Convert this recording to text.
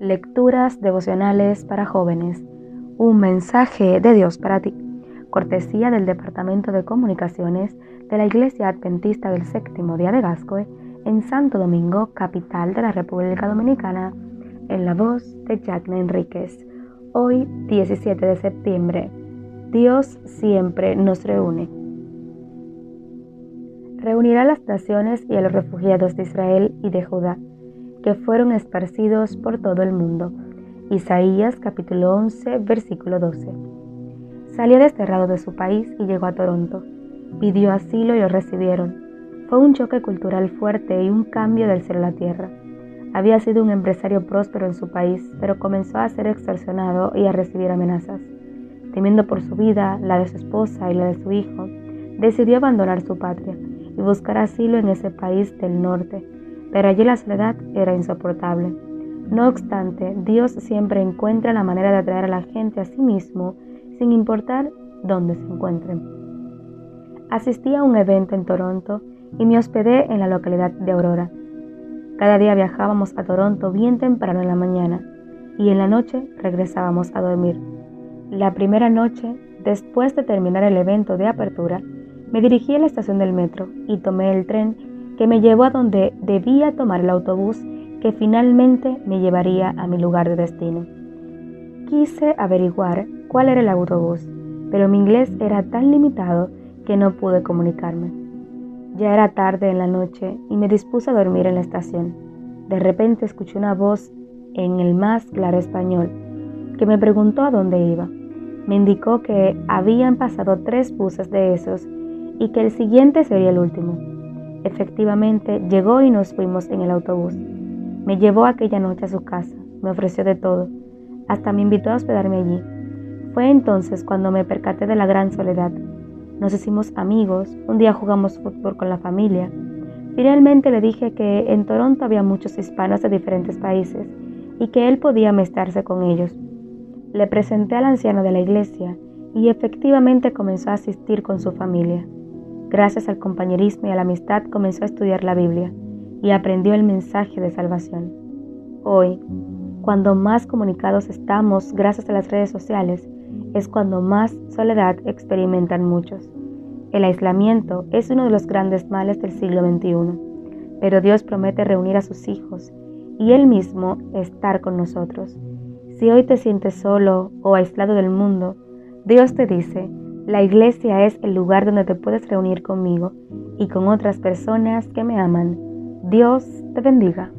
Lecturas devocionales para jóvenes. Un mensaje de Dios para ti. Cortesía del Departamento de Comunicaciones de la Iglesia Adventista del Séptimo Día de Gascoe en Santo Domingo, capital de la República Dominicana, en la voz de Jacqueline Enríquez. Hoy, 17 de septiembre. Dios siempre nos reúne. Reunirá a las naciones y a los refugiados de Israel y de Judá que fueron esparcidos por todo el mundo. Isaías capítulo 11 versículo 12. Salió desterrado de su país y llegó a Toronto. Pidió asilo y lo recibieron. Fue un choque cultural fuerte y un cambio del cielo a la tierra. Había sido un empresario próspero en su país, pero comenzó a ser extorsionado y a recibir amenazas. Temiendo por su vida, la de su esposa y la de su hijo, decidió abandonar su patria y buscar asilo en ese país del norte, pero allí la soledad era insoportable. No obstante, Dios siempre encuentra la manera de atraer a la gente a sí mismo, sin importar dónde se encuentren. Asistí a un evento en Toronto y me hospedé en la localidad de Aurora. Cada día viajábamos a Toronto bien temprano en la mañana y en la noche regresábamos a dormir. La primera noche, después de terminar el evento de apertura, me dirigí a la estación del metro y tomé el tren que me llevó a donde debía tomar el autobús que finalmente me llevaría a mi lugar de destino. Quise averiguar cuál era el autobús, pero mi inglés era tan limitado que no pude comunicarme. Ya era tarde en la noche y me dispuse a dormir en la estación. De repente escuché una voz en el más claro español que me preguntó a dónde iba. Me indicó que habían pasado tres buses de esos y que el siguiente sería el último. Efectivamente, llegó y nos fuimos en el autobús. Me llevó aquella noche a su casa, me ofreció de todo, hasta me invitó a hospedarme allí. Fue entonces cuando me percaté de la gran soledad. Nos hicimos amigos, un día jugamos fútbol con la familia. Finalmente le dije que en Toronto había muchos hispanos de diferentes países y que él podía amestarse con ellos. Le presenté al anciano de la iglesia y efectivamente comenzó a asistir con su familia. Gracias al compañerismo y a la amistad comenzó a estudiar la Biblia y aprendió el mensaje de salvación. Hoy, cuando más comunicados estamos gracias a las redes sociales, es cuando más soledad experimentan muchos. El aislamiento es uno de los grandes males del siglo XXI, pero Dios promete reunir a sus hijos y Él mismo estar con nosotros. Si hoy te sientes solo o aislado del mundo, Dios te dice, la iglesia es el lugar donde te puedes reunir conmigo y con otras personas que me aman. Dios te bendiga.